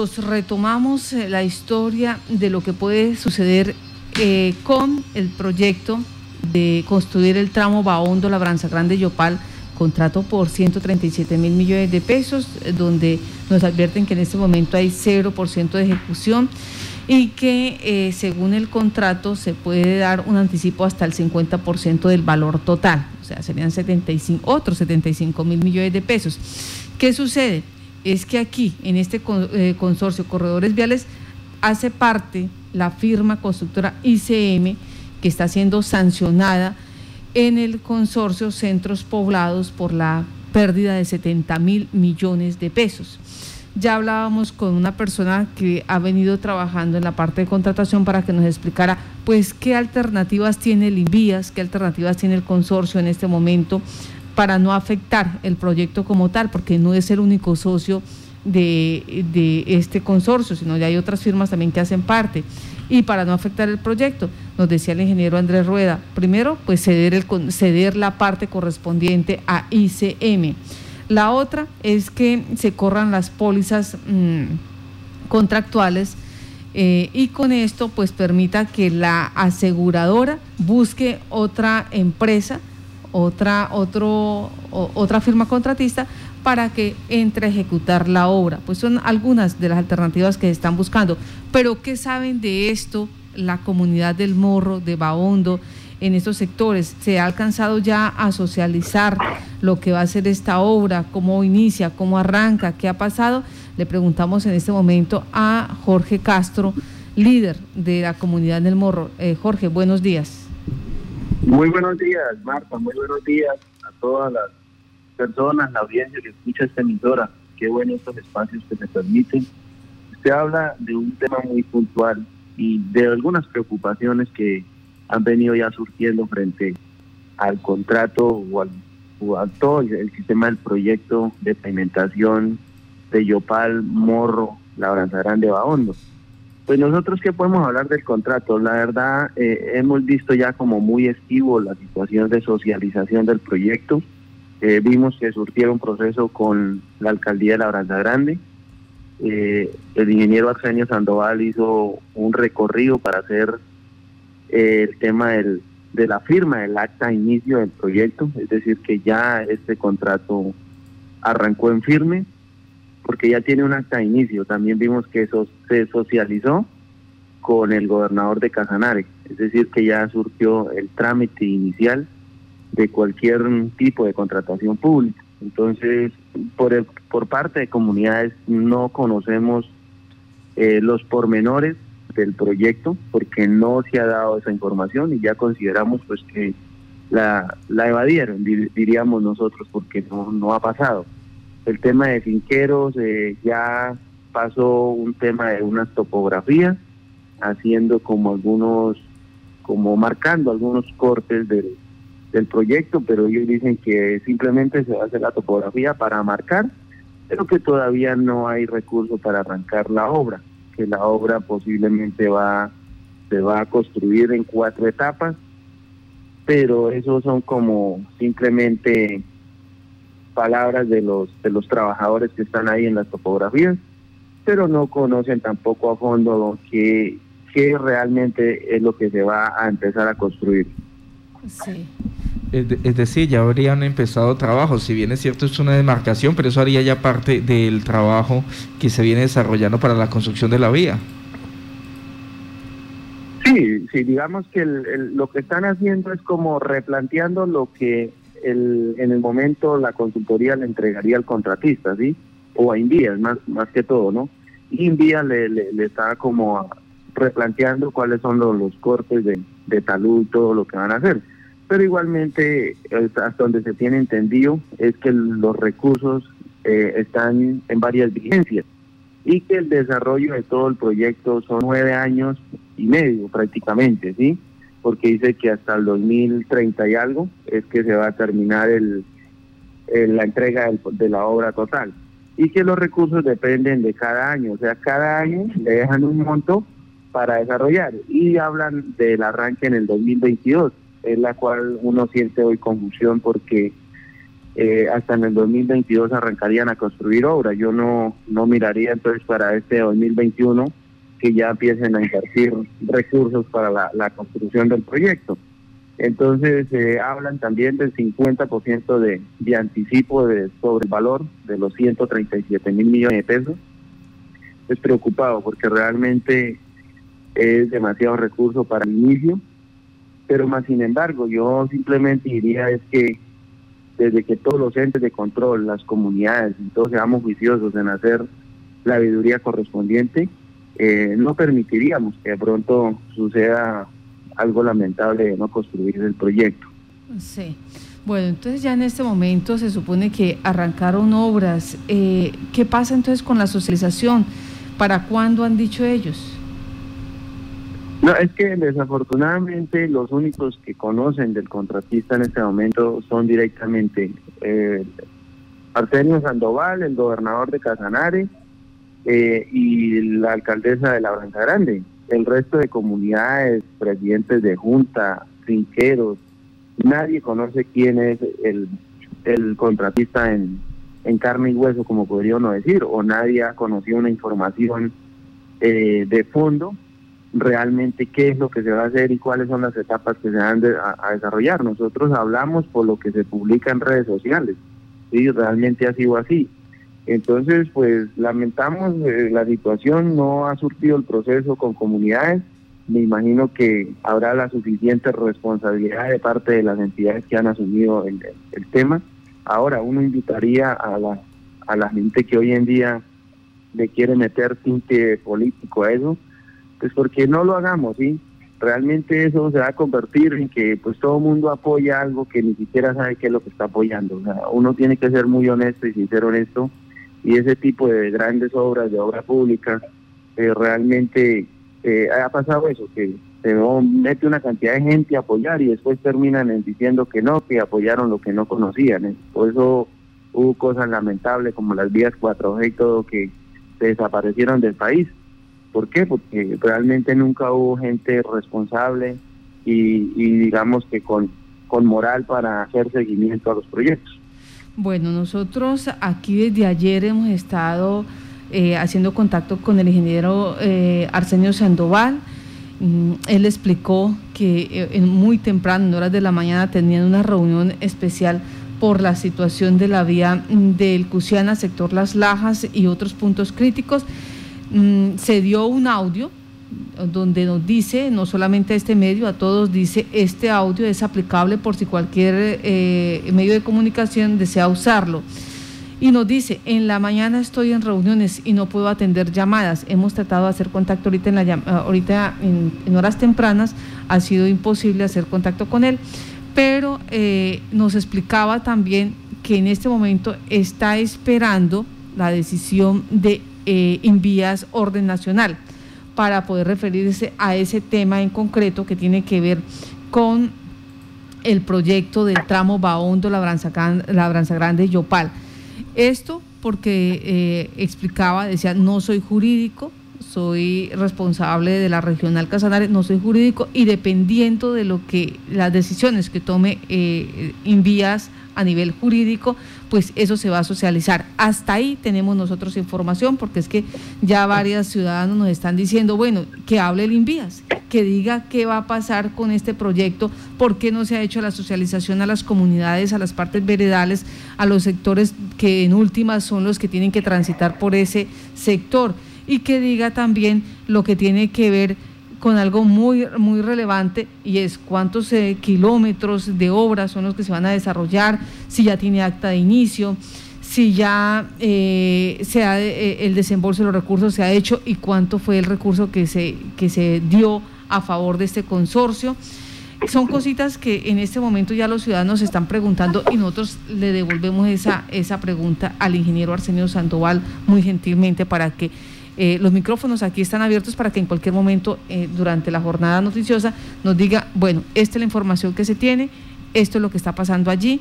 retomamos eh, la historia de lo que puede suceder eh, con el proyecto de construir el tramo Baondo Labranza Grande Yopal, contrato por 137 mil millones de pesos, eh, donde nos advierten que en este momento hay 0% de ejecución y que según el contrato se puede dar un anticipo hasta el 50% del valor total, o sea, serían 75, otros 75 mil millones de pesos. ¿Qué sucede? Es que aquí, en este eh, consorcio Corredores Viales, hace parte la firma constructora ICM que está siendo sancionada en el consorcio Centros Poblados por la pérdida de 70 mil millones de pesos. Ya hablábamos con una persona que ha venido trabajando en la parte de contratación para que nos explicara pues qué alternativas tiene el INVIAS, qué alternativas tiene el consorcio en este momento para no afectar el proyecto como tal, porque no es el único socio de, este consorcio, sino ya hay otras firmas también que hacen parte. Y para no afectar el proyecto, nos decía el ingeniero Andrés Rueda, primero, pues ceder, la parte correspondiente a ICM. La otra es que se corran las pólizas mm, contractuales eh, y con esto pues permita que la aseguradora busque otra empresa otra, otro, otra firma contratista para que entre a ejecutar la obra. Pues son algunas de las alternativas que están buscando. Pero ¿qué saben de esto la comunidad del Morro, de Baondo, en estos sectores? ¿Se ha alcanzado ya a socializar lo que va a ser esta obra, cómo inicia, cómo arranca, qué ha pasado? Le preguntamos en este momento a Jorge Castro, líder de la comunidad del Morro. Eh, Jorge, buenos días. Muy buenos días, Marta. Muy buenos días a todas las personas, la audiencia que escucha esta emisora. Qué buenos estos espacios que me permiten. Usted habla de un tema muy puntual y de algunas preocupaciones que han venido ya surgiendo frente al contrato o al, todo el sistema del proyecto de pavimentación de Yopal, Morro, Labranza Grande, Bahondo. Pues nosotros qué podemos hablar del contrato. La verdad, eh, hemos visto ya como muy estivo la situación de socialización del proyecto. Eh, vimos que surgieron un proceso con la alcaldía de La Branda Grande. Eh, el ingeniero Arsenio Sandoval hizo un recorrido para hacer el tema del, de la firma del acta inicio del proyecto, es decir, que ya este contrato arrancó en firme porque ya tiene un acta de inicio. También vimos que eso se socializó con el gobernador de Casanare, es decir, que ya surgió el trámite inicial de cualquier tipo de contratación pública. Entonces, por, por parte de comunidades no conocemos eh, los pormenores del proyecto porque no se ha dado esa información y ya consideramos pues que la, la evadieron, diríamos nosotros, porque no, no ha pasado. El tema de finqueros eh, ya pasó un tema de unas topografías, haciendo como algunos, como marcando algunos cortes del, del proyecto, pero ellos dicen que simplemente se va a hacer la topografía para marcar, pero que todavía no hay recursos para arrancar la obra, que la obra posiblemente va se va a construir en cuatro etapas, pero esos son como simplemente palabras de los, de los trabajadores que están ahí en las topografías, pero no conocen tampoco a fondo qué, qué realmente es lo que se va a empezar a construir. Sí. Es, decir, ya habrían empezado trabajos, si bien es cierto es una demarcación, pero eso haría ya parte del trabajo que se viene desarrollando para la construcción de la vía. Sí, sí, digamos que lo que están haciendo es como replanteando lo que el, en el momento la consultoría le entregaría al contratista, ¿sí? O a Invías, más, más que todo, ¿no? Y Invías le, le, está como replanteando cuáles son los, cortes de, de talud, todo lo que van a hacer. Pero igualmente, hasta donde se tiene entendido, es que los recursos eh, están en varias vigencias y que el desarrollo de todo el proyecto son nueve años y medio prácticamente, ¿sí? Porque dice que hasta el 2030 y algo es que se va a terminar el, la entrega de la obra total y que los recursos dependen de cada año, o sea, cada año le dejan un monto para desarrollar y hablan del arranque en el 2022, es la cual uno siente hoy confusión porque eh, hasta en el 2022 arrancarían a construir obras. Yo no, no miraría entonces para este 2021 que ya empiecen a invertir recursos para la, construcción del proyecto. Entonces eh, hablan también del 50% de, de anticipo de, sobre el valor de los 137 mil millones de pesos. Es preocupado porque realmente es demasiado recurso para el inicio, pero más sin embargo yo simplemente diría es que desde que todos los entes de control, las comunidades todos seamos juiciosos en hacer la sabiduría correspondiente, eh, no permitiríamos que de pronto suceda algo lamentable de no construir el proyecto. Sí. Bueno, entonces ya en este momento se supone que arrancaron obras. Eh, ¿Qué pasa entonces con la socialización? ¿Para cuándo han dicho ellos? No, es que desafortunadamente los únicos que conocen del contratista en este momento son directamente eh, Arsenio Sandoval, el gobernador de Casanare eh, y la alcaldesa de La Branca Grande. El resto de comunidades, presidentes de junta, trinqueros, nadie conoce quién es el, el contratista en, en carne y hueso, como podría uno decir, o nadie ha conocido una información eh, de fondo realmente qué es lo que se va a hacer y cuáles son las etapas que se van a, desarrollar. Nosotros hablamos por lo que se publica en redes sociales, y realmente ha sido así. Entonces, pues lamentamos eh, la situación, no ha surtido el proceso con comunidades, me imagino que habrá la suficiente responsabilidad de parte de las entidades que han asumido el, tema. Ahora, uno invitaría a la, a la gente que hoy en día le quiere meter tinte político a eso, pues porque no lo hagamos, ¿sí? Realmente eso se va a convertir en que pues todo el mundo apoya algo que ni siquiera sabe qué es lo que está apoyando. O sea, uno tiene que ser muy honesto y sincero en esto y ese tipo de grandes obras, de obra pública, eh, realmente eh, ha pasado eso, que se mete una cantidad de gente a apoyar y después terminan diciendo que no, que apoyaron lo que no conocían. ¿eh? Por eso hubo cosas lamentables como las vías 4G y todo que desaparecieron del país. ¿Por qué? Porque realmente nunca hubo gente responsable y, digamos que con, con moral para hacer seguimiento a los proyectos. Bueno, nosotros aquí desde ayer hemos estado eh, haciendo contacto con el ingeniero eh, Arsenio Sandoval. Mm, él explicó que eh, en muy temprano, en horas de la mañana, tenían una reunión especial por la situación de la vía mm, del Cusiana, sector Las Lajas y otros puntos críticos Mm, se dio un audio donde nos dice, no solamente a este medio, a todos dice, este audio es aplicable por si cualquier eh, medio de comunicación desea usarlo. Y nos dice, en la mañana estoy en reuniones y no puedo atender llamadas. Hemos tratado de hacer contacto ahorita en, la, ahorita en, horas tempranas, ha sido imposible hacer contacto con él, pero eh, nos explicaba también que en este momento está esperando la decisión de eh, envías orden nacional para poder referirse a ese tema en concreto que tiene que ver con el proyecto del tramo Baondo, Labranza, Grande Yopal. Esto porque eh, explicaba, decía, no soy jurídico, soy responsable de la regional Casanare, no soy jurídico y dependiendo de lo que las decisiones que tome eh, a nivel jurídico, pues eso se va a socializar. Hasta ahí tenemos nosotros información, porque es que ya varios ciudadanos nos están diciendo, bueno, que hable el Invías, que diga qué va a pasar con este proyecto, por qué no se ha hecho la socialización a las comunidades, a las partes veredales, a los sectores que en últimas son los que tienen que transitar por ese sector, y que diga también lo que tiene que ver con algo muy, muy relevante y es cuántos eh, kilómetros de obras son los que se van a desarrollar, si ya tiene acta de inicio, si ya eh, se ha, eh, el desembolso de los recursos se ha hecho y cuánto fue el recurso que se, que se dio a favor de este consorcio. Son cositas que en este momento ya los ciudadanos se están preguntando y nosotros le devolvemos esa, esa pregunta al ingeniero Arsenio Sandoval muy gentilmente para que eh, los micrófonos aquí están abiertos para que en cualquier momento eh, durante la jornada noticiosa nos diga, bueno, esta es la información que se tiene, esto es lo que está pasando allí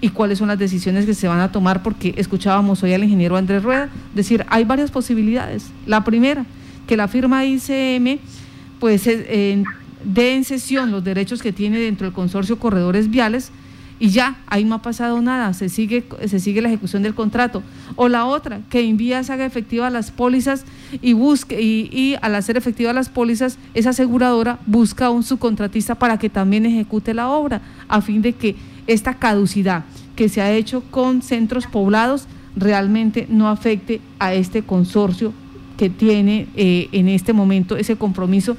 y cuáles son las decisiones que se van a tomar, porque escuchábamos hoy al ingeniero Andrés Rueda decir, hay varias posibilidades. La primera, que la firma ICM pues dé en sesión los derechos que tiene dentro del consorcio Corredores Viales y ya, ahí no ha pasado nada, se sigue, se sigue la ejecución del contrato. O la otra, que Invías haga efectiva las pólizas y busque, y, al hacer efectivas las pólizas, esa aseguradora busca a un subcontratista para que también ejecute la obra, a fin de que esta caducidad que se ha hecho con centros poblados realmente no afecte a este consorcio que tiene eh, en este momento ese compromiso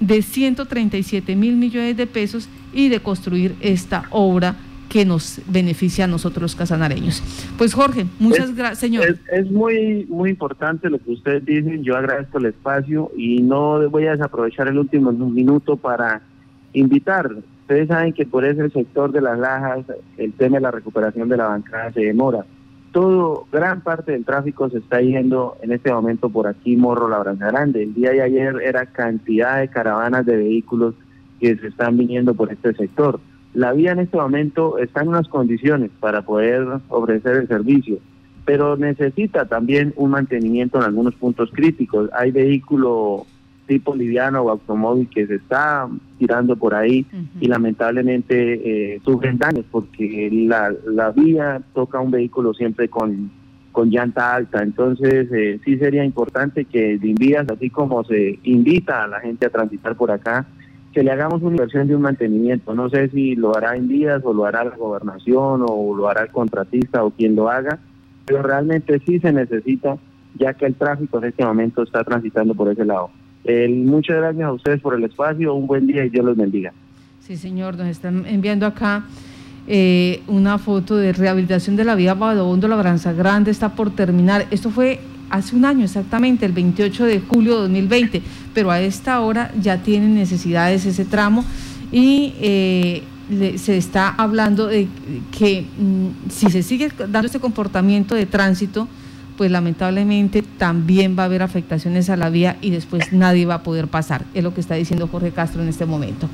de 137 mil millones de pesos y de construir esta obra que nos beneficia a nosotros los casanareños. Pues Jorge, muchas gracias, señor. Es, muy muy importante lo que ustedes dicen, yo agradezco el espacio y no voy a desaprovechar el último minuto para invitar. Ustedes saben que por ese sector de las lajas el tema de la recuperación de la bancada se demora. Todo, gran parte del tráfico se está yendo en este momento por aquí, Morro, Labranza Grande. El día de ayer era cantidad de caravanas de vehículos que se están viniendo por este sector. La vía en este momento está en unas condiciones para poder ofrecer el servicio, pero necesita también un mantenimiento en algunos puntos críticos. Hay vehículo tipo liviano o automóvil que se está tirando por ahí y lamentablemente eh, sufren daños porque la, la vía toca un vehículo siempre con, con llanta alta. Entonces eh, sí sería importante que de así como se invita a la gente a transitar por acá, que le hagamos una inversión de un mantenimiento. No sé si lo hará Invías o lo hará la gobernación o lo hará el contratista o quien lo haga, pero realmente sí se necesita ya que el tráfico en este momento está transitando por ese lado muchas gracias a ustedes por el espacio, un buen día y Dios los bendiga. Sí, señor, nos están enviando acá eh, una foto de rehabilitación de la vía Badobondo Labranza Grande, está por terminar. Esto fue hace un año exactamente, el 28 de julio de 2020, pero a esta hora ya tienen necesidades ese tramo y eh, se está hablando de que mm, si se sigue dando este comportamiento de tránsito, pues lamentablemente también va a haber afectaciones a la vía y después nadie va a poder pasar. Es lo que está diciendo Jorge Castro en este momento.